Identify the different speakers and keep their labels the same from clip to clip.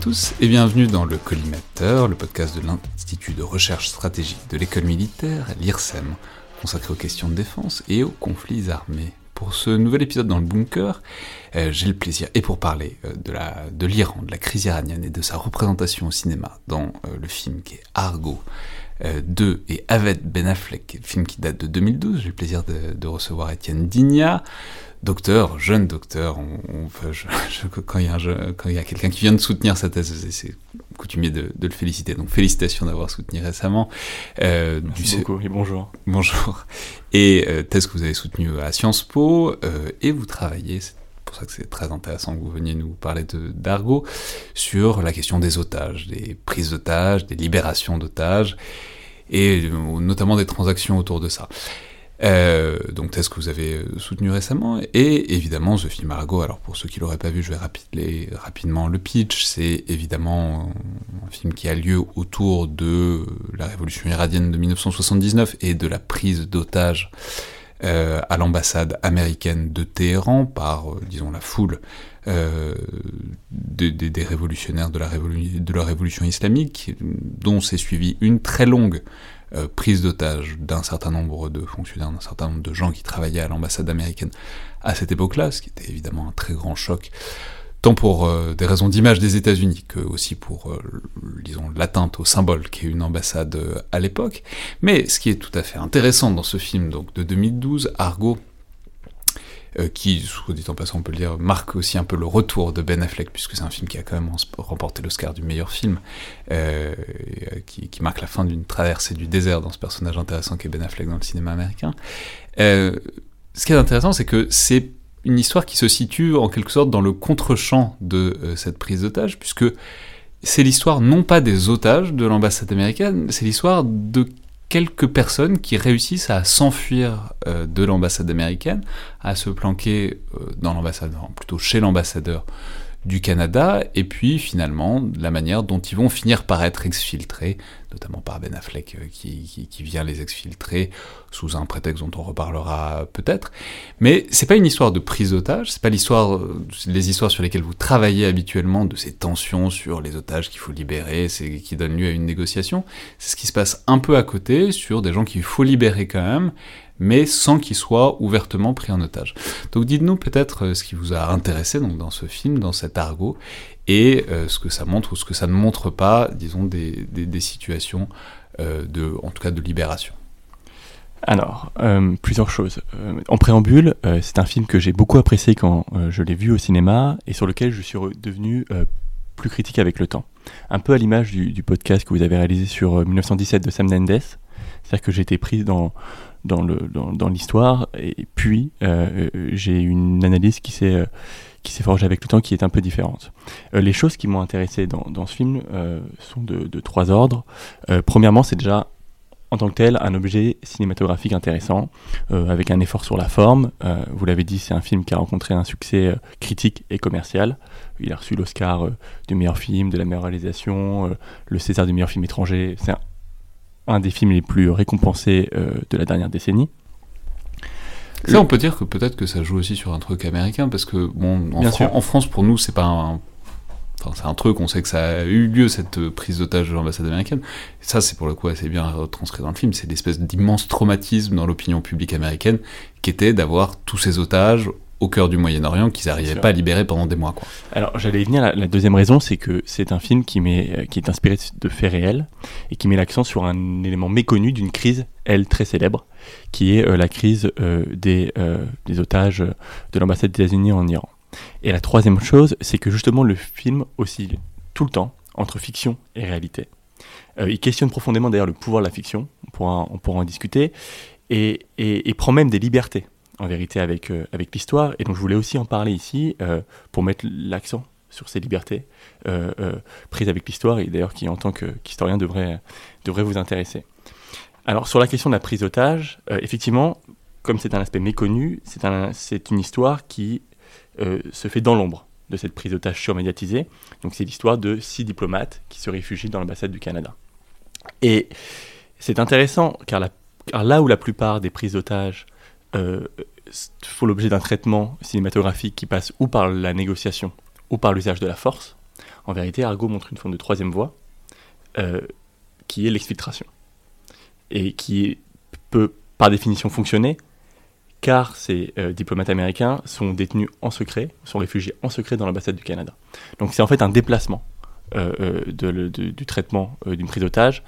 Speaker 1: tous et bienvenue dans le Collimateur, le podcast de l'Institut de recherche stratégique de l'école militaire, l'IRSEM, consacré aux questions de défense et aux conflits armés. Pour ce nouvel épisode dans le bunker, euh, j'ai le plaisir, et pour parler euh, de, l'Iran, de la crise iranienne et de sa représentation au cinéma dans euh, le film qui est Argo, 2 et Avec Ben Affleck, film qui date de 2012, j'ai le plaisir de, de recevoir Étienne Digna, docteur, jeune docteur, on, quand il y a, a quelqu'un qui vient de soutenir sa thèse, c'est coutumier de, le féliciter. Donc félicitations d'avoir soutenu récemment.
Speaker 2: Euh, Merci beaucoup et bonjour.
Speaker 1: Bonjour. Et euh, thèse que vous avez soutenue à Sciences Po, euh, et vous travaillez, c'est pour ça que c'est très intéressant que vous veniez nous parler d'Argo, sur la question des otages, des prises d'otages, des libérations d'otages, et euh, notamment des transactions autour de ça. Euh, donc thèse que vous avez euh, soutenu récemment, et évidemment ce film Argo, alors pour ceux qui l'auraient pas vu, je vais rapidement le pitch, c'est évidemment un film qui a lieu autour de la révolution iranienne de 1979 et de la prise d'otages euh, à l'ambassade américaine de Téhéran par, euh, disons, la foule euh, des, des, révolutionnaires de la, de la révolution islamique, dont s'est suivie une très longue euh, prise d'otage d'un certain nombre de fonctionnaires, d'un certain nombre de gens qui travaillaient à l'ambassade américaine à cette époque-là, ce qui était évidemment un très grand choc, tant pour euh, des raisons d'image des États-Unis que aussi pour, euh, disons, l'atteinte au symbole qu'est une ambassade à l'époque. Mais ce qui est tout à fait intéressant dans ce film donc de 2012, Argo, euh, qui, soit dit en passant, on peut le dire, marque aussi un peu le retour de Ben Affleck, puisque c'est un film qui a quand même remporté l'Oscar du meilleur film, euh, qui, marque la fin d'une traversée du désert dans ce personnage intéressant qu'est Ben Affleck dans le cinéma américain. Euh, ce qui est intéressant, c'est que c'est une histoire qui se situe en quelque sorte dans le contre-champ de cette prise d'otage, puisque c'est l'histoire non pas des otages de l'ambassade américaine, c'est l'histoire de quelques personnes qui réussissent à s'enfuir euh, de l'ambassade américaine, à se planquer euh, dans l'ambassade, plutôt chez l'ambassadeur du Canada, et puis finalement la manière dont ils vont finir par être exfiltrés, notamment par Ben Affleck euh, qui, qui, vient les exfiltrer sous un prétexte dont on reparlera peut-être. Mais c'est pas une histoire de prise d'otage, c'est pas l'histoire, les histoires sur lesquelles vous travaillez habituellement, de ces tensions sur les otages qu'il faut libérer, c'est qui donnent lieu à une négociation. C'est ce qui se passe un peu à côté sur des gens qu'il faut libérer quand même, mais sans qu'il soit ouvertement pris en otage. Donc dites-nous peut-être euh, ce qui vous a intéressé dans ce film, dans cet argot, et euh, ce que ça montre ou ce que ça ne montre pas, disons, des, situations euh, en tout cas de libération.
Speaker 2: Alors, plusieurs choses. en préambule, c'est un film que j'ai beaucoup apprécié quand je l'ai vu au cinéma et sur lequel je suis devenu plus critique avec le temps. Un peu à l'image du, du, podcast que vous avez réalisé sur 1917 de Sam Mendes. C'est-à-dire que été pris dans, dans l'histoire. Dans, et puis, euh, euh, j'ai une analyse qui s'est euh, qui s'est forgée avec le temps, qui est un peu différente. les choses qui m'ont intéressé dans, dans, ce film sont de, de, trois ordres. premièrement, c'est déjà en tant que tel un objet cinématographique intéressant, avec un effort sur la forme. vous l'avez dit, c'est un film qui a rencontré un succès critique et commercial. Il a reçu l'Oscar du meilleur film, de la meilleure réalisation, le César du meilleur film étranger. C'est un, un des films les plus récompensés euh, de la dernière décennie.
Speaker 1: Ça, on peut dire que peut-être que ça joue aussi sur un truc américain, parce que, bon, en, France, pour nous, c'est pas un. Enfin, c'est un truc, on sait que ça a eu lieu, cette prise d'otage de l'ambassade américaine. Et ça, c'est pour le coup assez bien retranscrit dans le film. C'est l'espèce d'immense traumatisme dans l'opinion publique américaine, qui était d'avoir tous ces otages au cœur du Moyen-Orient qu'ils n'arrivaient pas à libérer pendant des mois. Quoi.
Speaker 2: Alors j'allais y venir, la, deuxième raison c'est que c'est un film qui, met, euh, qui est inspiré de faits réels et qui met l'accent sur un élément méconnu d'une crise, elle, très célèbre, qui est euh, la crise euh, des, des otages de l'ambassade des États-Unis en Iran. Et la troisième chose, c'est que justement le film oscille tout le temps entre fiction et réalité. il questionne profondément d'ailleurs le pouvoir de la fiction, on pourra, on pourra en discuter, et, et, et prend même des libertés en vérité avec, euh, avec l'histoire. Et donc je voulais aussi en parler ici euh, pour mettre l'accent sur ces libertés euh, prises avec l'histoire et d'ailleurs qui en tant qu'historien devrait, devrait vous intéresser. Alors sur la question de la prise d'otage, effectivement, comme c'est un aspect méconnu, c'est un, une histoire qui se fait dans l'ombre de cette prise d'otage surmédiatisée. Donc c'est l'histoire de six diplomates qui se réfugient dans l'ambassade du Canada. Et c'est intéressant car, car, là où la plupart des prises d'otages euh, font l'objet d'un traitement cinématographique qui passe ou par la négociation ou par l'usage de la force. En vérité, Argo montre une forme de troisième voie, euh, qui est l'exfiltration. Et qui peut, par définition, fonctionner, car ces euh, diplomates américains sont détenus en secret, sont réfugiés en secret dans l'ambassade du Canada. Donc c'est en fait un déplacement euh, du traitement d'une prise d'otage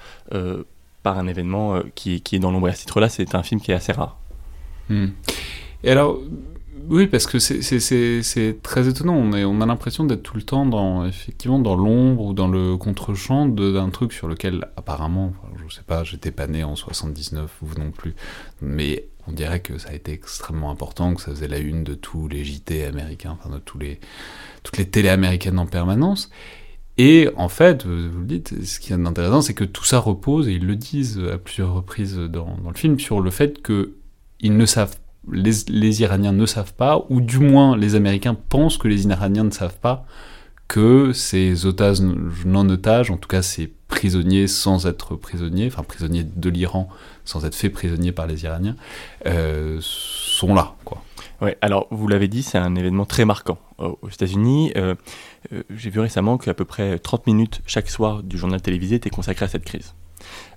Speaker 2: par un événement qui, qui, est dans l'ombre. à ce titre-là, c'est un film qui est assez rare.
Speaker 1: Hmm. Et alors, oui, parce que c'est très étonnant. On, a l'impression d'être tout le temps dans, effectivement, dans l'ombre ou dans le contre-champ d'un truc sur lequel, apparemment, je sais pas, j'étais pas né en 79, vous non plus, mais on dirait que ça a été extrêmement important, que ça faisait la une de tous les JT américains, enfin de toutes les télés américaines en permanence. Et en fait, vous le dites, ce qui est intéressant, c'est que tout ça repose, et ils le disent à plusieurs reprises dans, le film, sur le fait qu'ils ne savent les, Iraniens ne savent pas, ou du moins les Américains pensent que les Iraniens ne savent pas que ces otages non otages, en tout cas ces prisonniers sans être prisonniers, enfin prisonniers de l'Iran sans être faits prisonniers par les Iraniens, euh, sont là. Quoi.
Speaker 2: Ouais, alors vous l'avez dit, c'est un événement très marquant aux États-Unis. Euh, euh, j'ai vu récemment qu'à peu près 30 minutes chaque soir du journal télévisé étaient consacrées à cette crise.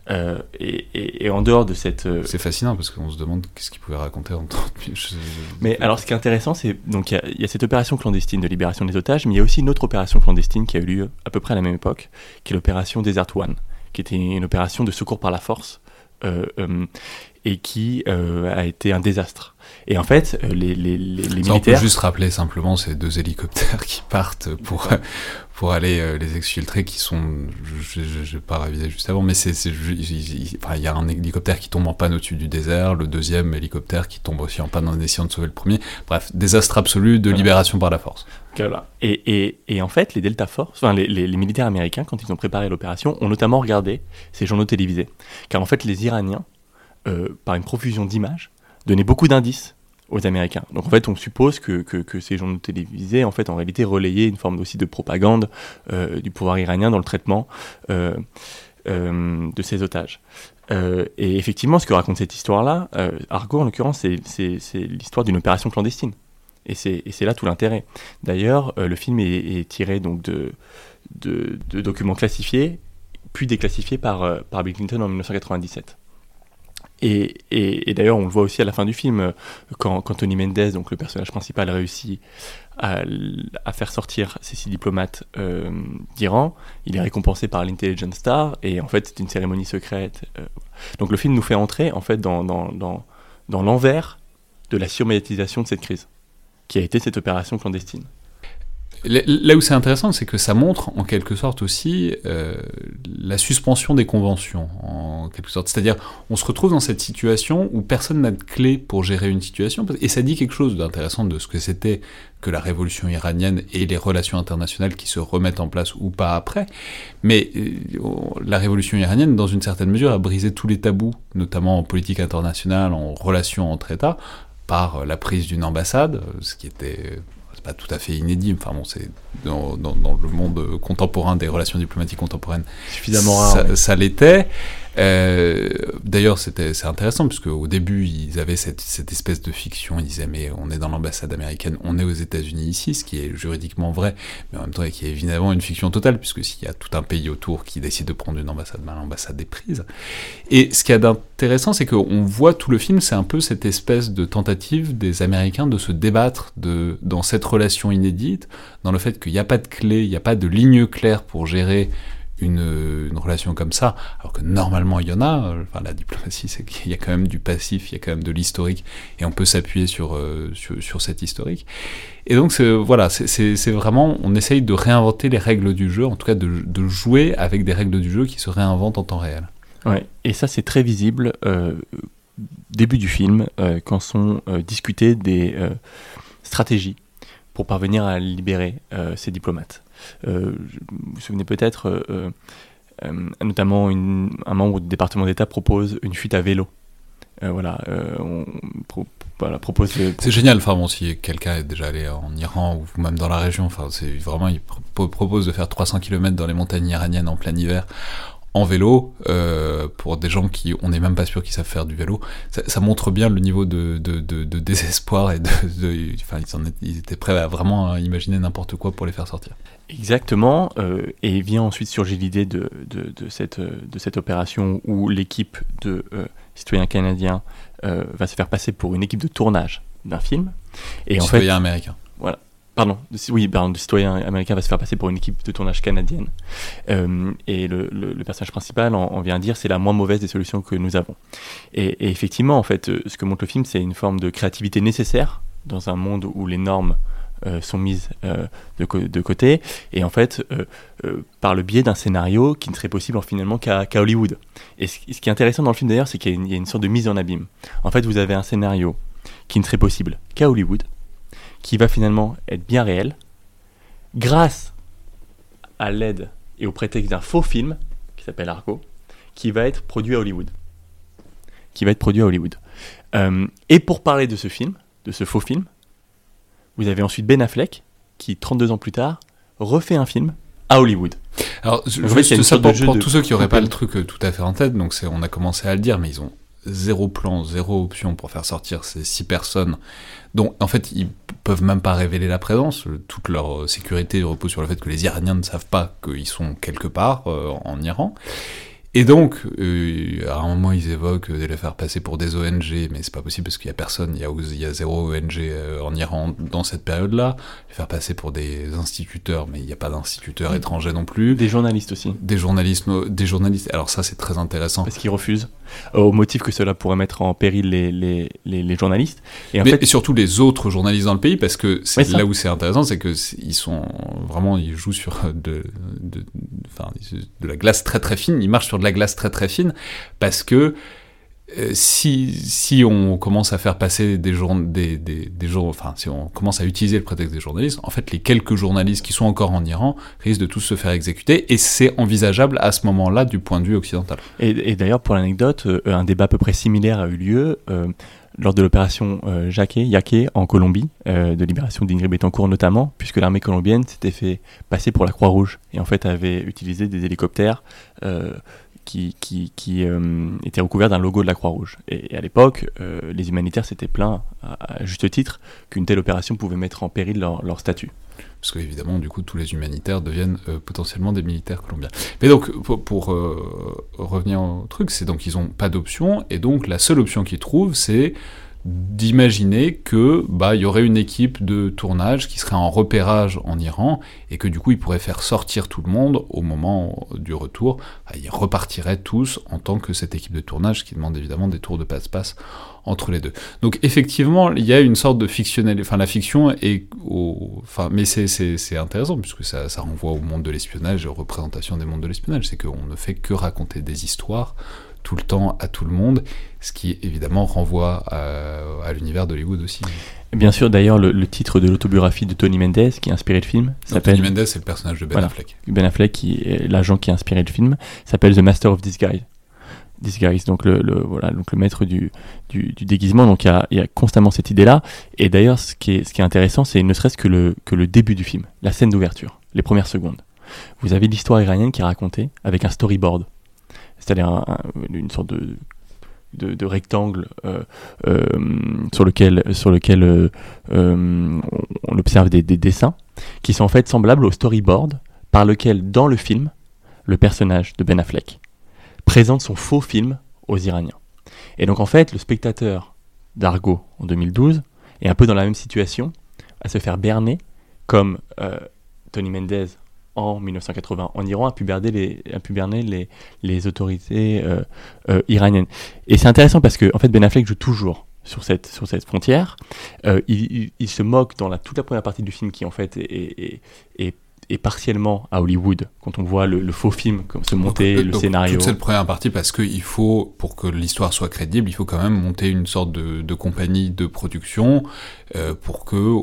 Speaker 2: Euh, et, en dehors de cette. Euh,
Speaker 1: c'est fascinant parce qu'on se demande qu'est-ce qu'il pouvait raconter en 30 minutes.
Speaker 2: Mais alors, ce qui est intéressant, c'est donc il y, a cette opération clandestine de libération des otages, mais il y a aussi une autre opération clandestine qui a eu lieu à peu près à la même époque, qui est l'opération Desert One, qui était une opération de secours par la force euh, et qui a été un désastre. Et en fait, les, les, les, militaires. On peut
Speaker 1: juste rappeler simplement ces deux hélicoptères qui partent pour, pour aller euh, les exfiltrer qui sont je ne vais pas réviser juste avant mais c'est il enfin, y a un hélicoptère qui tombe en panne au-dessus du désert le deuxième hélicoptère qui tombe aussi en panne en essayant de sauver le premier bref désastre absolu de libération par la force
Speaker 2: voilà. et, et, et, en fait les Delta Force enfin les, les, militaires américains quand ils ont préparé l'opération ont notamment regardé ces journaux télévisés car en fait les Iraniens euh, par une profusion d'images donnaient beaucoup d'indices aux Américains. Donc en fait, on suppose que, ces journaux télévisés, en fait, en réalité, relayaient une forme aussi de propagande euh, du pouvoir iranien dans le traitement euh, de ces otages. et effectivement, ce que raconte cette histoire-là, Argo en l'occurrence, c'est l'histoire d'une opération clandestine. Et c'est là tout l'intérêt. D'ailleurs, le film est, tiré donc de, documents classifiés, puis déclassifiés par Bill Clinton en 1997. Et, d'ailleurs, on le voit aussi à la fin du film, euh, quand, Tony Mendez, donc le personnage principal, réussit à, faire sortir ces six diplomates euh, d'Iran, il est récompensé par l'Intelligence Star, et en fait, c'est une cérémonie secrète. Euh, donc le film nous fait entrer, en fait, dans, dans l'envers de la surmédiatisation de cette crise, qui a été cette opération clandestine.
Speaker 1: Là où c'est intéressant, c'est que ça montre en quelque sorte aussi euh, la suspension des conventions, en quelque sorte. C'est-à-dire, on se retrouve dans cette situation où personne n'a de clé pour gérer une situation, et ça dit quelque chose d'intéressant de ce que c'était que la révolution iranienne et les relations internationales qui se remettent en place ou pas après. Mais euh, la révolution iranienne, dans une certaine mesure, a brisé tous les tabous, notamment en politique internationale, en relations entre États, par la prise d'une ambassade, ce qui était pas tout à fait inédit. Enfin bon, c'est dans, le monde contemporain des relations diplomatiques contemporaines.
Speaker 2: Suffisamment rare.
Speaker 1: Ça, l'était. Euh, d'ailleurs, c'était c'est intéressant puisque au début, ils avaient cette, cette, espèce de fiction. Ils disaient mais on est dans l'ambassade américaine, on est aux États-Unis ici, ce qui est juridiquement vrai, mais en même temps qui est évidemment une fiction totale puisque s'il y a tout un pays autour qui décide de prendre une ambassade, ben, l'ambassade est prise. Et ce qui est intéressant, c'est qu'on voit tout le film, c'est un peu cette espèce de tentative des Américains de se débattre de dans cette relation inédite, dans le fait qu'il n'y a pas de clé, il n'y a pas de ligne claire pour gérer une, relation comme ça, alors que normalement il y en a, enfin la diplomatie c'est qu'il y a quand même du passif, il y a quand même de l'historique, et on peut s'appuyer sur, euh, sur, cet historique. Et donc voilà, c'est vraiment, on essaye de réinventer les règles du jeu, en tout cas de, jouer avec des règles du jeu qui se réinventent en temps réel.
Speaker 2: Ouais, et ça c'est très visible euh, début du film, euh, quand sont discutées des stratégies pour parvenir à libérer ces diplomates. Euh, vous vous souvenez peut-être, euh, euh, notamment un membre du département d'État propose une fuite à vélo. voilà, on propose.
Speaker 1: C'est génial, enfin si quelqu'un est déjà allé en Iran ou même dans la région, enfin c'est vraiment, il propose de faire 300 km dans les montagnes iraniennes en plein hiver en vélo pour des gens qui on n'est même pas sûr qu'ils savent faire du vélo. Ça, montre bien le niveau de, désespoir et de, enfin ils, étaient prêts à vraiment imaginer n'importe quoi pour les faire sortir.
Speaker 2: Exactement, euh, et vient ensuite surgir l'idée de, de, cette, de cette opération où l'équipe de euh, citoyens canadiens va se faire passer pour une équipe de tournage d'un film.
Speaker 1: Et en fait, américain.
Speaker 2: Voilà, Pardon, oui, pardon, le citoyen américain va se faire passer pour une équipe de tournage canadienne. Euh, et le, personnage principal en, vient dire c'est la moins mauvaise des solutions que nous avons. Et, effectivement, en fait, euh, ce que montre le film, c'est une forme de créativité nécessaire dans un monde où les normes euh, sont mises de, de, côté. Et en fait, par le biais d'un scénario qui ne serait possible finalement qu'à Hollywood. Et ce, qui est intéressant dans le film d'ailleurs, c'est qu'il y a une sorte de mise en abîme. En fait, vous avez un scénario qui ne serait possible qu'à Hollywood qui va finalement être bien réel, grâce à l'aide et au prétexte d'un faux film qui s'appelle Argo, qui va être produit à Hollywood. Qui va être produit à Hollywood. Euh, et pour parler de ce film, de ce faux film, vous avez ensuite Ben Affleck, qui 32 ans plus tard refait un film à Hollywood.
Speaker 1: Alors, je, juste ça pour, pour tous ceux qui n'auraient pas le truc euh, tout à fait en tête, donc on a commencé à le dire, mais ils ont zéro plan, zéro option pour faire sortir ces six personnes, dont en fait ils peuvent même pas révéler la présence. Toute leur sécurité repose sur le fait que les Iraniens ne savent pas qu'ils sont quelque part euh, en Iran. Et donc, euh, à un moment, ils évoquent de les faire passer pour des ONG, mais c'est pas possible parce qu'il y a personne, il y a, il y a zéro ONG euh, en Iran dans cette période-là. Les faire passer pour des instituteurs, mais il n'y a pas d'instituteurs mm. étrangers non plus.
Speaker 2: Des journalistes aussi.
Speaker 1: Des journalistes, des journalistes. Alors ça, c'est très intéressant.
Speaker 2: Parce qu'ils refusent, au motif que cela pourrait mettre en péril les, les, les, journalistes.
Speaker 1: Et, en fait... et surtout les autres journalistes dans le pays, parce que c'est là où c'est intéressant, c'est que ils sont vraiment, ils jouent sur de, de, de la glace très très fine, ils marchent sur la glace très très fine, parce que euh, si, si on commence à faire passer des jours, des, des, des enfin, si on commence à utiliser le prétexte des journalistes, en fait, les quelques journalistes qui sont encore en Iran risquent de tous se faire exécuter, et c'est envisageable à ce moment-là du point de vue occidental.
Speaker 2: Et, d'ailleurs, pour l'anecdote, euh, un débat à peu près similaire a eu lieu. Euh, lors de l'opération euh, Jacquet, en Colombie, de libération d'Ingrid Betancourt notamment, puisque l'armée colombienne s'était fait passer pour la Croix-Rouge et en fait avait utilisé des hélicoptères qui, euh, était recouvert d'un logo de la Croix-Rouge. Et, à l'époque, euh, les humanitaires s'étaient plaints, à, juste titre, qu'une telle opération pouvait mettre en péril leur, statut.
Speaker 1: Parce qu'évidemment, du coup, tous les humanitaires deviennent euh, potentiellement des militaires colombiens. Mais donc, pour, revenir au truc, c'est donc ils n'ont pas d'option, et donc la seule option qu'ils trouvent, c'est d'imaginer que bah il y aurait une équipe de tournage qui serait en repérage en Iran et que du coup ils pourraient faire sortir tout le monde au moment du retour. Ils repartiraient tous en tant que cette équipe de tournage qui demande évidemment des tours de passe-passe entre les deux. Donc effectivement il y a une sorte de fictionnel, enfin la fiction est au, enfin mais c'est c'est intéressant puisque ça, ça renvoie au monde de l'espionnage, aux représentations des mondes de l'espionnage, c'est qu'on ne fait que raconter des histoires tout le temps à tout le monde, ce qui évidemment renvoie à, l'univers d'Hollywood aussi.
Speaker 2: Bien sûr, d'ailleurs, le, titre de l'autobiographie de Tony Mendes, qui a inspiré le film,
Speaker 1: s'appelle... Tony Mendes, c'est le personnage de Ben Affleck.
Speaker 2: Ben Affleck, qui est l'agent qui a inspiré le film, s'appelle The Master of Disguise. Disguise, donc le, voilà, donc le maître du, du, déguisement. Donc il y a, y a, constamment cette idée-là. Et d'ailleurs, ce qui est, ce qui est intéressant, c'est ne serait-ce que le, que le début du film, la scène d'ouverture, les premières secondes. Vous avez l'histoire iranienne qui est racontée avec un storyboard c'est-à-dire une sorte de, rectangle euh, euh, sur lequel, sur lequel euh, on observe des, dessins qui sont en fait semblables au storyboard par lequel, dans le film, le personnage de Ben Affleck présente son faux film aux Iraniens. Et donc en fait, le spectateur d'Argo en 2012 est un peu dans la même situation, à se faire berner comme Tony Mendez en 1980 en Iran a pu berner les, a pu les, les autorités euh, euh, iraniennes. Et c'est intéressant parce que en fait Ben Affleck joue toujours sur cette, sur cette frontière. Euh, il, il, se moque dans la, toute la première partie du film qui en fait est, est, est et partiellement à Hollywood, quand on voit le, faux film comme se monter, le scénario.
Speaker 1: Toute cette première partie, parce qu'il faut, pour que l'histoire soit crédible, il faut quand même monter une sorte de, de compagnie de production euh, pour que.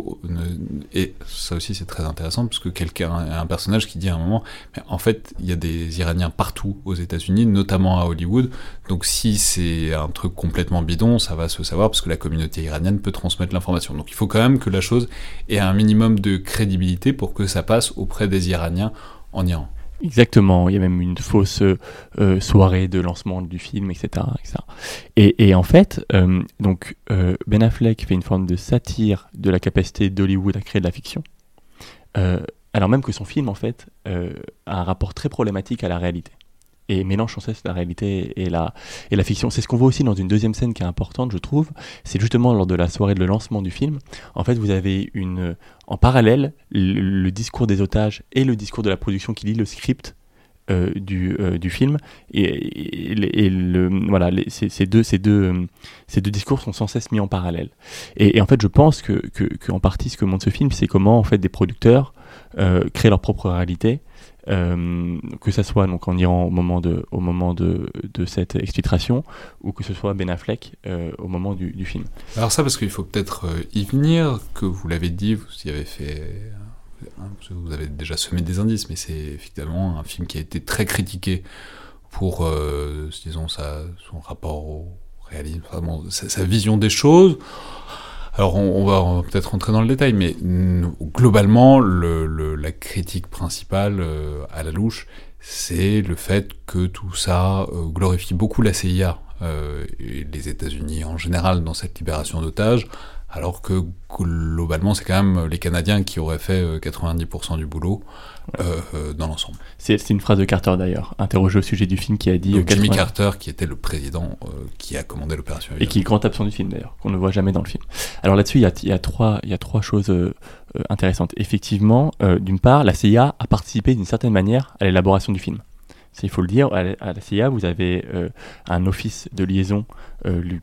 Speaker 1: Et ça aussi, c'est très intéressant, parce que quelqu'un, un personnage qui dit à un moment, mais en fait, il y a des Iraniens partout aux États-Unis, notamment à Hollywood, donc si c'est un truc complètement bidon, ça va se savoir, parce que la communauté iranienne peut transmettre l'information. Donc il faut quand même que la chose ait un minimum de crédibilité pour que ça passe au auprès des Iraniens en Iran.
Speaker 2: Exactement, il y a même une fausse euh, soirée de lancement du film, etc. Et, et, en fait, euh, donc euh, Ben Affleck fait une forme de satire de la capacité d'Hollywood à créer de la fiction, alors même que son film, en fait, a un rapport très problématique à la réalité et mélange sans cesse la réalité et la, et la fiction. C'est ce qu'on voit aussi dans une deuxième scène qui est importante, je trouve. C'est justement lors de la soirée de lancement du film. En fait, vous avez une, en parallèle le, discours des otages et le discours de la production qui lit le script euh, du, euh, du, film. Et, et, voilà, ces, deux, ces, deux, ces deux discours sont sans cesse mis en parallèle. Et, en fait, je pense que, que, en partie, ce que montre ce film, c'est comment en fait, des producteurs euh, créent leur propre réalité euh, que ce soit donc en Iran au moment de, au moment de, de cette exfiltration ou que ce soit Ben Affleck euh, au moment du, du, film.
Speaker 1: Alors ça parce qu'il faut peut-être euh, y venir, que vous l'avez dit, vous y avez fait, vous avez déjà semé des indices, mais c'est effectivement un film qui a été très critiqué pour, disons, sa, son rapport au réalisme, sa, sa vision des choses. Alors on, va peut-être rentrer dans le détail, mais globalement, la critique principale euh, à la louche, c'est le fait que tout ça euh, glorifie beaucoup la CIA euh, et les États-Unis en général dans cette libération d'otages, alors que globalement c'est quand même les Canadiens qui auraient fait 90% du boulot euh, euh, dans l'ensemble.
Speaker 2: C'est une phrase de Carter d'ailleurs, interrogé au sujet du film, qui a dit...
Speaker 1: Donc, Jimmy Carter, qui était le président qui a commandé l'opération.
Speaker 2: Et qui est grand absent du film d'ailleurs, qu'on ne voit jamais dans le film. Alors là-dessus, il y a trois choses intéressantes. Effectivement, d'une part, la CIA a participé d'une certaine manière à l'élaboration du film il faut le dire, à la CIA, vous avez un office de liaison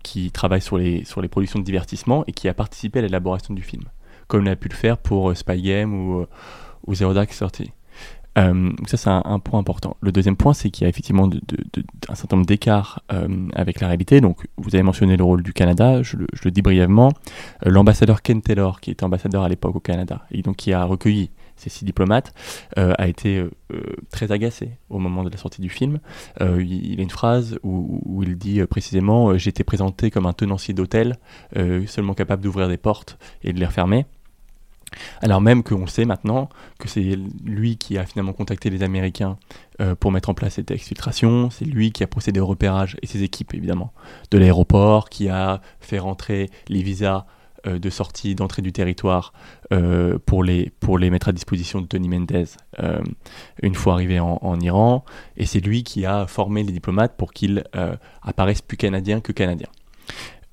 Speaker 2: qui travaille sur les, productions de divertissement et qui a participé à l'élaboration du film, comme il a pu le faire pour Spy Game ou, ou Zero Dark Thirty. Euh, ça, c'est un, point important. Le deuxième point, c'est qu'il y a effectivement un certain nombre d'écarts euh, avec la réalité. Donc, vous avez mentionné le rôle du Canada, je le, dis brièvement. Euh, l'ambassadeur Ken Taylor, qui était ambassadeur à l'époque au Canada, et donc qui a recueilli ces six diplomates, a été très agacé au moment de la sortie du film. il, a une phrase où, où il dit précisément été présenté comme un tenancier d'hôtel, seulement capable d'ouvrir des portes et de les refermer. Alors même qu'on sait maintenant que c'est lui qui a finalement contacté les Américains euh, pour mettre en place cette exfiltration, c'est lui qui a procédé au repérage, et ses équipes évidemment, de l'aéroport, qui a fait rentrer les visas euh, de sortie, d'entrée du territoire euh, pour, les, pour les mettre à disposition de Tony Mendez une fois arrivé en, en Iran, et c'est lui qui a formé les diplomates pour qu'ils apparaissent plus canadiens que canadiens.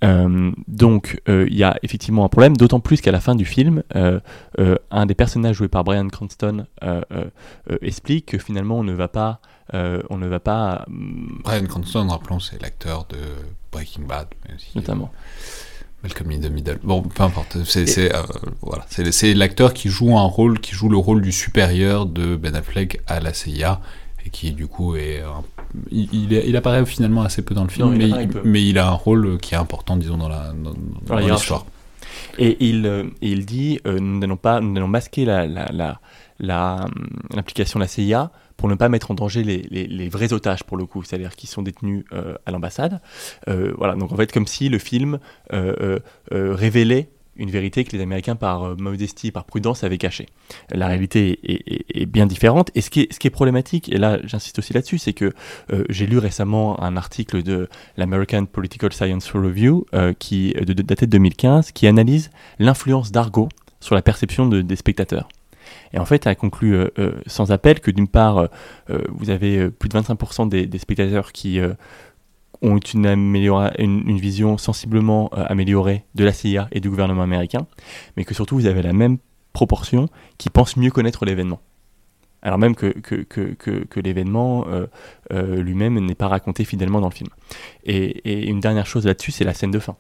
Speaker 2: Euh, donc euh, il y a effectivement un problème, d'autant plus qu'à la fin du film, euh, un des personnages joués par Brian Cranston explique que finalement on ne va pas, on ne va pas.
Speaker 1: Brian Cranston, rappelons, c'est l'acteur de Breaking Bad,
Speaker 2: notamment.
Speaker 1: Malcolm in the Middle. Bon, peu importe. C'est voilà, c'est l'acteur qui joue un rôle, qui joue le rôle du supérieur de Ben Affleck à la CIA et qui du coup est il, il, apparaît finalement assez peu dans le film, mais, il, mais, il a un rôle qui est important, disons, dans la dans, l'histoire.
Speaker 2: Et il, euh, il dit euh, nous n'allons pas nous allons masquer la, la, la, l'implication de la CIA pour ne pas mettre en danger les, vrais otages pour le coup, c'est-à-dire qui sont détenus euh, à l'ambassade. voilà, donc en fait comme si le film révélait une vérité que les Américains, par euh, modestie, par prudence, avaient cachée. La réalité est, bien différente. Et ce qui est, problématique, et là j'insiste aussi là-dessus, c'est que euh, j'ai lu récemment un article de l'American Political Science Review, euh, qui, de, daté de 2015, qui analyse l'influence d'Argo sur la perception de, des spectateurs. Et en fait, elle conclut sans appel que d'une part, vous avez plus de 25% des, spectateurs qui ont une, une, vision sensiblement euh, améliorée de la CIA et du gouvernement américain, mais que surtout vous avez la même proportion qui pense mieux connaître l'événement. Alors même que, l'événement euh, euh, lui-même n'est pas raconté fidèlement dans le film. Et, une dernière chose là-dessus, c'est la scène de fin.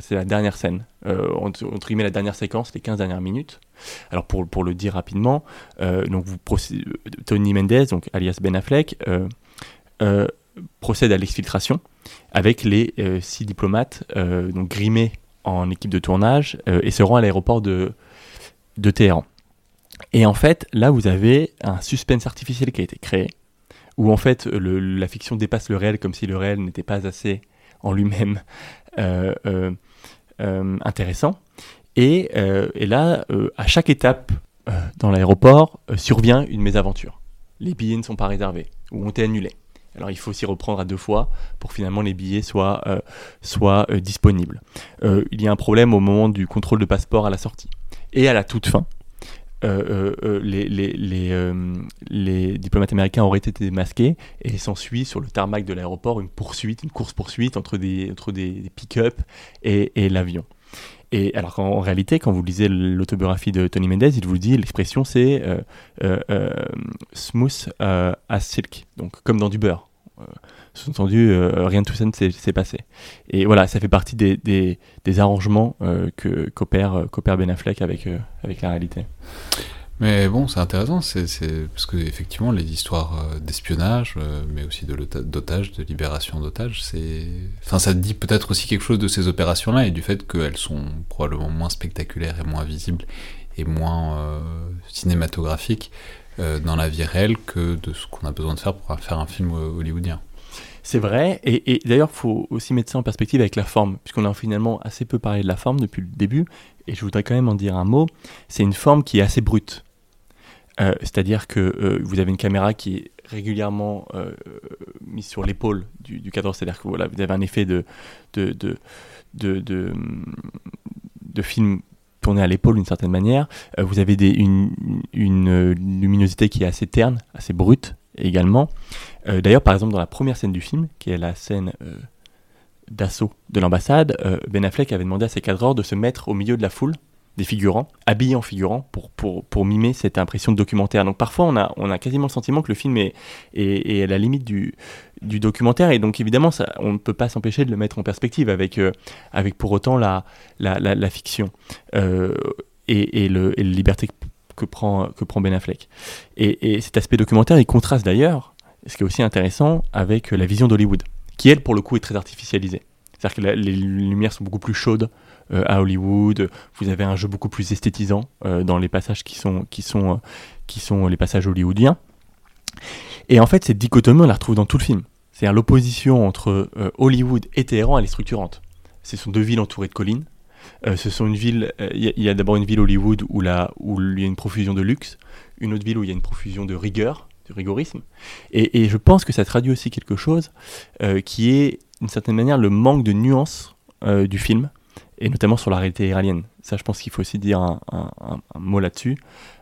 Speaker 2: C'est la, dernière scène, entre, entre, guillemets la dernière séquence, les 15 dernières minutes. Alors pour, pour le dire rapidement, donc vous Tony Mendez, donc alias Ben Affleck, procède à l'exfiltration avec les euh, six diplomates euh, donc grimés en équipe de tournage euh, et se rend à l'aéroport de, de Téhéran. Et en fait, là, vous avez un suspense artificiel qui a été créé, où en fait, la fiction dépasse le réel comme si le réel n'était pas assez en lui-même intéressant. Et, et là, à chaque étape dans l'aéroport, survient une mésaventure. les billets ne sont pas réservés ou ont été annulés. Alors il faut s'y reprendre à deux fois pour finalement les billets soient, euh, soient euh, disponibles. Euh, il y a un problème au moment du contrôle de passeport à la sortie. Et à la toute fin, les, les, les, les, diplomates américains auraient été masqués et s'ensuit sur le tarmac de l'aéroport une poursuite, une course-poursuite entre des, entre des, pick-up et, et l'avion. Et alors qu'en réalité, quand vous lisez l'autobiographie de Tony Mendez, il vous dit l'expression c'est euh, euh, euh, smooth as silk, donc comme dans du beurre. Sous-entendu, rien de tout ça ne s'est passé. Et voilà, ça fait partie des, arrangements que qu'opère Ben Affleck avec, avec la réalité.
Speaker 1: Mais bon, c'est intéressant, c'est parce que effectivement, les histoires euh, d'espionnage, euh, mais aussi d'otages, de libération d'otages, enfin, ça dit peut-être aussi quelque chose de ces opérations-là et du fait qu'elles sont probablement moins spectaculaires et moins visibles et moins euh, cinématographiques dans la vie réelle que de ce qu'on a besoin de faire pour faire un film hollywoodien.
Speaker 2: C'est vrai, et, d'ailleurs, il faut aussi mettre ça en perspective avec la forme, puisqu'on a finalement assez peu parlé de la forme depuis le début, et je voudrais quand même en dire un mot. C'est une forme qui est assez brute. Euh, c'est-à-dire que euh, vous avez une caméra qui est régulièrement euh, mise sur l'épaule du, cadre, c'est-à-dire que voilà, vous avez un effet de, de, de, de, film tourné à l'épaule d'une certaine manière. vous avez une, une, luminosité qui est assez terne, assez brute également. D'ailleurs, par exemple, dans la première scène du film, qui est la scène d'assaut de l'ambassade, Ben Affleck avait demandé à ses cadreurs de se mettre au milieu de la foule des figurants, habillés en figurants, pour, pour, pour, mimer cette impression de documentaire. Donc parfois, on a, on a quasiment le sentiment que le film est, est, à la limite du, du, documentaire, et donc évidemment, on ne peut pas s'empêcher de le mettre en perspective avec, euh, avec pour autant la, la, la, fiction euh, et, et, le, et la liberté que prend, que prend Ben Affleck. Et, et cet aspect documentaire, il contraste d'ailleurs, ce qui est aussi intéressant, avec la vision d'Hollywood, qui elle, pour le coup, est très artificialisée. C'est-à-dire que les lumières sont beaucoup plus chaudes, euh, à Hollywood. Vous avez un jeu beaucoup plus esthétisant euh, dans les passages qui sont, qui, sont, euh, qui sont les passages hollywoodiens. Et en fait, cette dichotomie, on la retrouve dans tout le film. C'est-à-dire l'opposition entre Hollywood et Téhéran, elle est structurante. Ce sont deux villes entourées de collines. Ce sont une ville, il y a, d'abord une ville Hollywood où, là, où il y a une profusion de luxe, une autre ville où il y a une profusion de rigueur, de rigorisme. Et, et je pense que ça traduit aussi quelque chose qui est, d'une certaine manière, le manque de nuance du film et notamment sur la réalité iranienne. Ça, je pense qu'il faut aussi dire un, mot là-dessus.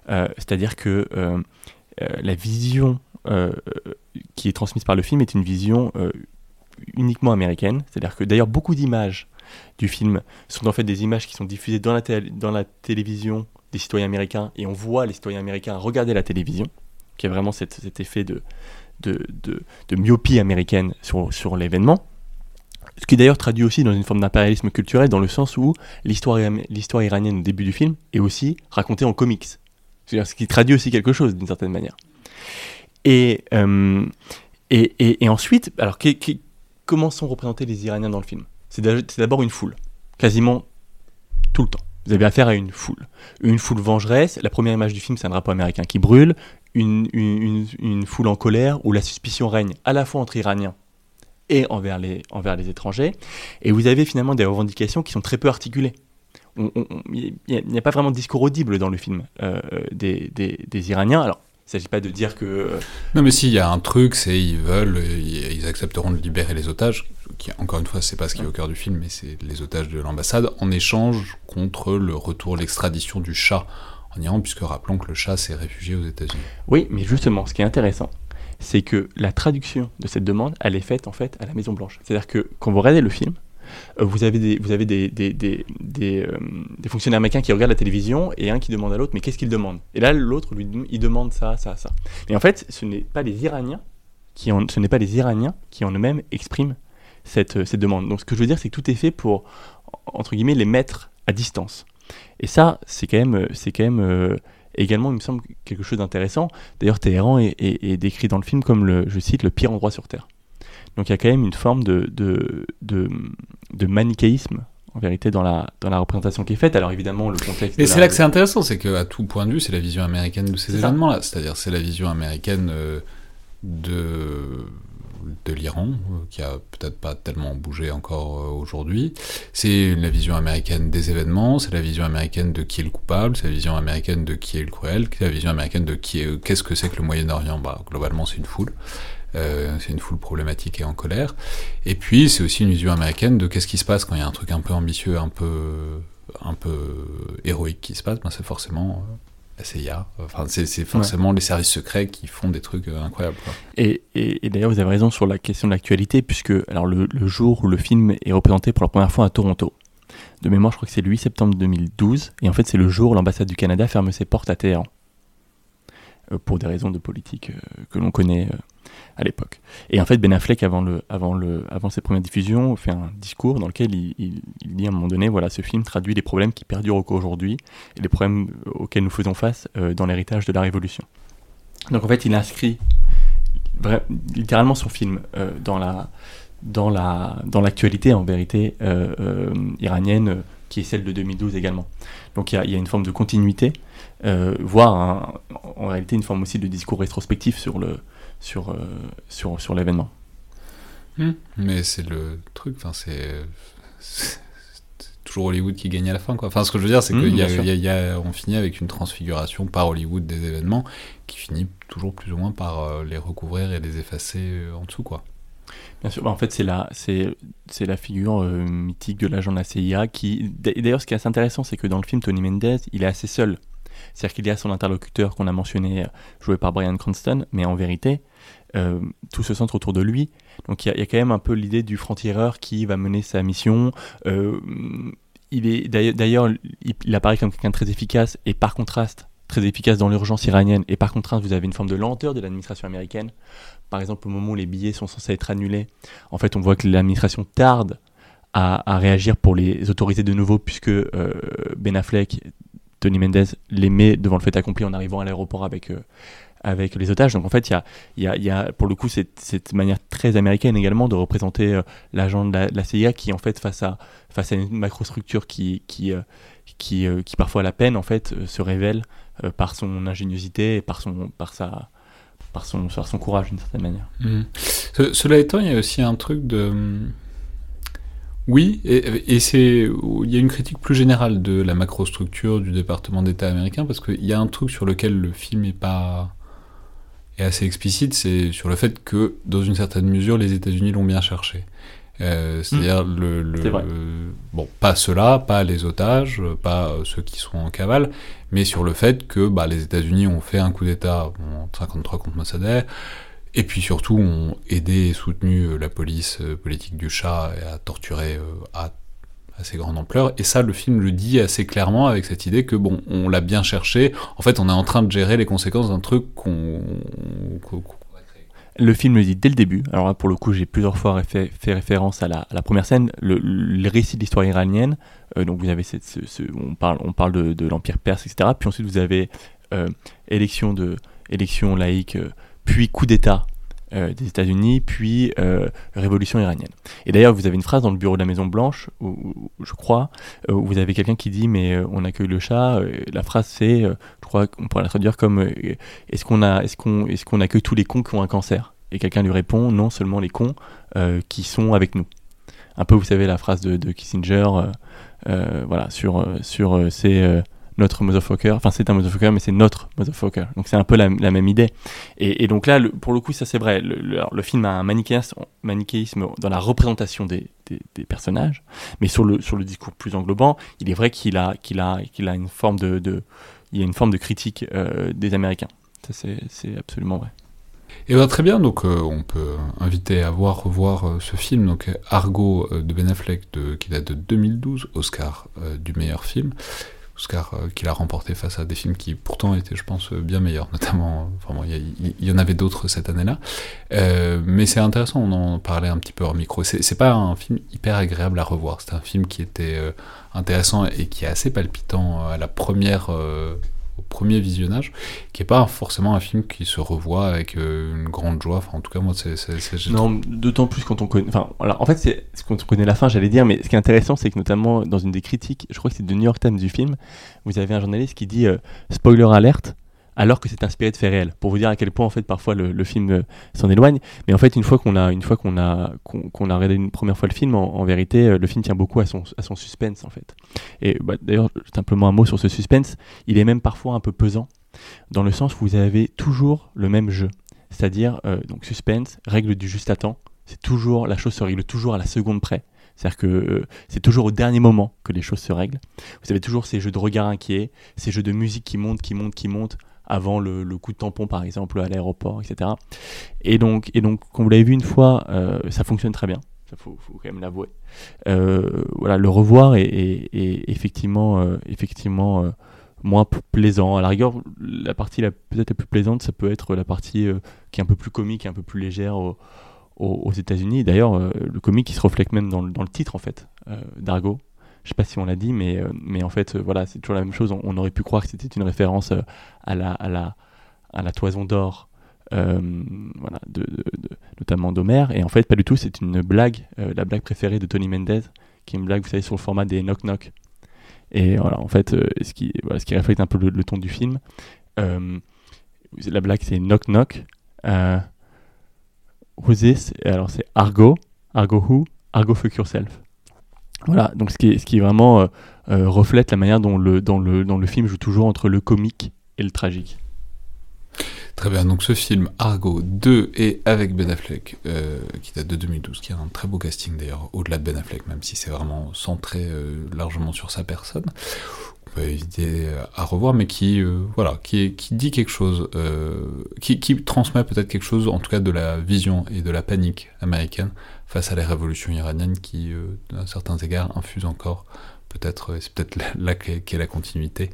Speaker 2: Euh, c'est-à-dire que euh, euh, la vision qui est transmise par le film est une vision uniquement américaine. C'est-à-dire que d'ailleurs, beaucoup d'images du film sont en fait des images qui sont diffusées dans la, dans la télévision des citoyens américains et on voit les citoyens américains regarder la télévision, qui a vraiment cet, effet de, myopie américaine sur, l'événement. Ce qui d'ailleurs traduit aussi dans une forme d'impérialisme culturel, dans le sens où l'histoire iranienne au début du film est aussi racontée en comics. C'est-à-dire ce qui traduit aussi quelque chose d'une certaine manière. Et, euh, ensuite, alors comment sont représentés les Iraniens dans le film? C'est d'abord une foule, quasiment tout le temps. Vous avez affaire à une foule. Une foule vengeresse. La première image du film, c'est un drapeau américain qui brûle. Une, foule en colère où la suspicion règne à la fois entre Iraniens et envers les, étrangers. Et vous avez finalement des revendications qui sont très peu articulées. Il n'y a, pas vraiment de discours audible dans le film euh, des, des, des, Iraniens. Alors, il ne s'agit pas de dire que... Euh,
Speaker 1: non, mais s'il y a un truc, c'est ils veulent, ils accepteront de libérer les otages, qui, encore une fois, c'est pas ce qui est au cœur du film, mais c'est les otages de l'ambassade, en échange contre le retour, l'extradition du chat en Iran, puisque rappelons que le chat s'est réfugié aux États-Unis.
Speaker 2: Oui, mais justement, ce qui est intéressant, c'est que la traduction de cette demande, elle est faite en fait à la Maison Blanche. C'est-à-dire que quand vous regardez le film, vous avez des, vous avez des, des, euh, des, fonctionnaires américains qui regardent la télévision et un qui demande à l'autre mais qu'est-ce qu'il demande Et là l'autre lui il demande ça, ça, ça. Mais en fait, ce n'est pas les Iraniens qui en, ce n'est pas les Iraniens qui en eux-mêmes expriment cette, euh, cette demande. Donc ce que je veux dire, c'est que tout est fait pour entre guillemets les mettre à distance. Et ça, c'est quand même, c'est quand même également, il me semble, quelque chose d'intéressant. D'ailleurs, Téhéran est, décrit dans le film comme, le, je cite, le pire endroit sur Terre. Donc il y a quand même une forme de, de, de, manichéisme en vérité dans la, dans la représentation qui est faite. Alors évidemment, le contexte.
Speaker 1: Et c'est là que c'est intéressant, c'est qu'à tout point de vue, c'est la vision américaine de ces événements-là. C'est-à-dire, c'est la vision américaine euh, de de l'Iran, qui a peut-être pas tellement bougé encore aujourd'hui. C'est la vision américaine des événements, c'est la vision américaine de qui est le coupable, c'est la vision américaine de qui est le cruel, c'est la vision américaine de qui est qu'est-ce que c'est que le Moyen-Orient. Bah, globalement, c'est une foule. Euh, c'est une foule problématique et en colère. Et puis c'est aussi une vision américaine de qu'est-ce qui se passe quand il y a un truc un peu ambitieux, un peu, un peu héroïque qui se passe. Ben, c'est forcément euh, la CIA. Enfin, c'est forcément les services secrets qui font des trucs euh, incroyables.
Speaker 2: Et, et, d'ailleurs, vous avez raison sur la question de l'actualité, puisque alors le, le, jour où le film est représenté pour la première fois à Toronto, de mémoire, je crois que c'est le 8 septembre 2012, et en fait, c'est le jour où l'ambassade du Canada ferme ses portes à Téhéran. Pour des raisons de politique que l'on connaît à l'époque. Et en fait, Ben Affleck, avant, le, avant, le, avant ses premières diffusions, fait un discours dans lequel il, dit à un moment donné, voilà, ce film traduit les problèmes qui perdurent encore aujourd'hui et les problèmes auxquels nous faisons face euh, dans l'héritage de la Révolution. Donc en fait, il inscrit littéralement son film euh, dans la dans la dans l'actualité en vérité euh, iranienne qui est celle de 2012 également. Donc il y, y, a une forme de continuité, voire en réalité une forme aussi de discours rétrospectif sur le sur, euh, sur, sur l'événement.
Speaker 1: Hmm. Mais c'est le truc, enfin, c'est toujours Hollywood qui gagne à la fin. Quoi. Enfin, ce que je veux dire, c'est qu'on finit avec une transfiguration par Hollywood des événements qui finit toujours plus ou moins par euh, les recouvrir et les effacer euh, en dessous. Quoi.
Speaker 2: Bien sûr, bah, en fait, c'est la, figure mythique de l'agent de la CIA qui. D'ailleurs, ce qui est assez intéressant, c'est que dans le film, Tony Mendez, il est assez seul. C'est-à-dire qu'il y a son interlocuteur qu'on a mentionné, joué par Brian Cranston, mais en vérité, euh, tout se centre autour de lui. Donc il y, a quand même un peu l'idée du franc-tireur qui va mener sa mission. Euh, il est d'ailleurs, il, apparaît comme quelqu'un de très efficace et par contraste très efficace dans l'urgence iranienne. Et par contraste, vous avez une forme de lenteur de l'administration américaine. Par exemple, au moment où les billets sont censés être annulés, en fait, on voit que l'administration tarde à, réagir pour les autoriser de nouveau, puisque euh, Ben Affleck, Tony Mendez les met devant le fait accompli en arrivant à l'aéroport avec avec les otages. Donc en fait, il y a, pour le coup cette, manière très américaine également de représenter euh, l'agent de, la, CIA qui en fait face à, une macrostructure qui, qui, euh, euh, parfois à la peine en fait se révèle par son ingéniosité et par sa, par son, par son courage d'une certaine manière.
Speaker 1: Mmh. cela étant, il y a aussi un truc de... Oui, et, et c'est il y a une critique plus générale de la macrostructure du département d'État américain parce qu'il y a un truc sur lequel le film est pas est assez explicite, c'est sur le fait que, dans une certaine mesure, les États-Unis l'ont bien cherché. Euh, C'est-à-dire mmh. le, le, bon, pas ceux-là, pas les otages, pas euh, ceux qui sont en cavale, mais sur le fait que bah, les États-Unis ont fait un coup d'État en 53 contre Mossadegh, et puis surtout ont aidé et soutenu euh, la police politique du Shah et a torturé à assez grande ampleur. Et ça, le film le dit assez clairement avec cette idée que, bon, on l'a bien cherché. En fait, on est en train de gérer les conséquences d'un truc qu'on.
Speaker 2: Le film le dit dès le début. Alors là, pour le coup, j'ai plusieurs fois fait, référence à la, première scène, le, récit de l'histoire iranienne. Euh, donc vous avez ce, on parle, on parle de, l'empire perse, etc. Puis ensuite vous avez euh, élection de, élection laïque, euh, puis coup d'État des États-Unis, puis euh, révolution iranienne. Et d'ailleurs, vous avez une phrase dans le bureau de la Maison Blanche, où, je crois, euh, où vous avez quelqu'un qui dit mais on accueille le chat. la phrase c'est, je crois qu'on pourrait la traduire comme est-ce qu'on a, est-ce qu'on, est-ce qu'on accueille tous les cons qui ont un cancer? Et quelqu'un lui répond non seulement les cons qui sont avec nous. Un peu, vous savez, la phrase de, de Kissinger, voilà, sur sur ces notre motherfucker. Enfin, c'est un motherfucker, mais c'est notre motherfucker. Donc, c'est un peu la, même idée. Et, donc là, pour le coup, ça c'est vrai. Le, film a un manichéisme, dans la représentation des, personnages, mais sur le, discours plus englobant, il est vrai qu'il a, une forme de, y a une forme de critique euh, des Américains. Ça, c'est absolument vrai.
Speaker 1: Et bien, très bien, donc euh, on peut inviter à voir, revoir euh, ce film, donc Argo de Ben Affleck, qui date de 2012, Oscar du meilleur film. Oscar euh, qu'il a remporté face à des films qui pourtant étaient, je pense, bien meilleurs, notamment, il y, en avait d'autres cette année-là. Euh, mais c'est intéressant, on en parlait un petit peu hors micro. C'est pas un film hyper agréable à revoir, c'est un film qui était euh, intéressant et qui est assez palpitant à la première premier visionnage, qui est pas forcément un film qui se revoit avec euh, une grande joie. Enfin, en tout cas, moi, c'est.
Speaker 2: Non, d'autant plus quand on connaît. Enfin, voilà, en fait, c'est quand on connaît la fin, j'allais dire, mais ce qui est intéressant, c'est que notamment dans une des critiques, je crois que c'est de New York Times du film, vous avez un journaliste qui dit euh, spoiler alerte. Alors que c'est inspiré de faits réels. Pour vous dire à quel point en fait parfois le, film euh, s'en éloigne, mais en fait une fois qu'on a une fois qu'on a qu'on a regardé une première fois le film, en, vérité euh, le film tient beaucoup à son à son suspense en fait. Et bah, d'ailleurs simplement un mot sur ce suspense, il est même parfois un peu pesant dans le sens où vous avez toujours le même jeu, c'est-à-dire euh, donc suspense, règle du juste à temps. C'est toujours la chose se règle toujours à la seconde près. C'est-à-dire que c'est toujours au dernier moment que les choses se règlent. Vous avez toujours ces jeux de regard inquiets, ces jeux de musique qui montent, qui montent, qui montent, avant le, coup de tampon par exemple à l'aéroport, etc. Et donc, comme vous l'avez vu une fois, euh, ça fonctionne très bien. Ça faut, quand même l'avouer. Euh, voilà, le revoir est, effectivement, euh, moins plaisant. À la rigueur, la partie peut-être la plus plaisante, ça peut être la partie qui est un peu plus comique, un peu plus légère aux, États-Unis. D'ailleurs, le comique qui se reflète même dans le titre en fait d'Argo. Je sais pas si on l'a dit, mais, euh, mais en fait, euh, voilà, c'est toujours la même chose. On, aurait pu croire que c'était une référence euh, à la, à la, à la toison d'or, voilà, de, notamment d'Homère. Et en fait, pas du tout. C'est une blague, la blague préférée de Tony Mendez, qui est une blague, vous savez, sur le format des knock knock. Et voilà, en fait, ce, qui, voilà, ce qui reflète un peu le, ton du film. la blague, c'est knock knock. who's this? Alors, c'est Argo. Argo who? Argo fuck yourself. Voilà, donc ce qui, ce qui vraiment euh, euh, reflète la manière dont le, dans le, dans le film joue toujours entre le comique et le tragique.
Speaker 1: Très bien, donc ce film Argo 2 et avec Ben Affleck, euh, qui date de 2012, qui a un très beau casting d'ailleurs, au-delà de Ben Affleck, même si c'est vraiment centré largement sur sa personne. On peut éviter à revoir, mais qui, voilà, qui, qui dit quelque chose, qui transmet peut-être quelque chose, en tout cas de la vision et de la panique américaine face à la révolution iranienne qui, euh, à certains égards, infuse encore, peut-être, euh, c'est peut-être là qu'est la continuité,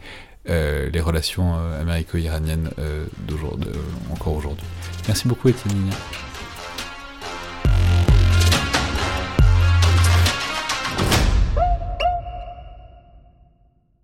Speaker 1: euh, les relations américo-iraniennes encore aujourd'hui. Merci beaucoup, Étienne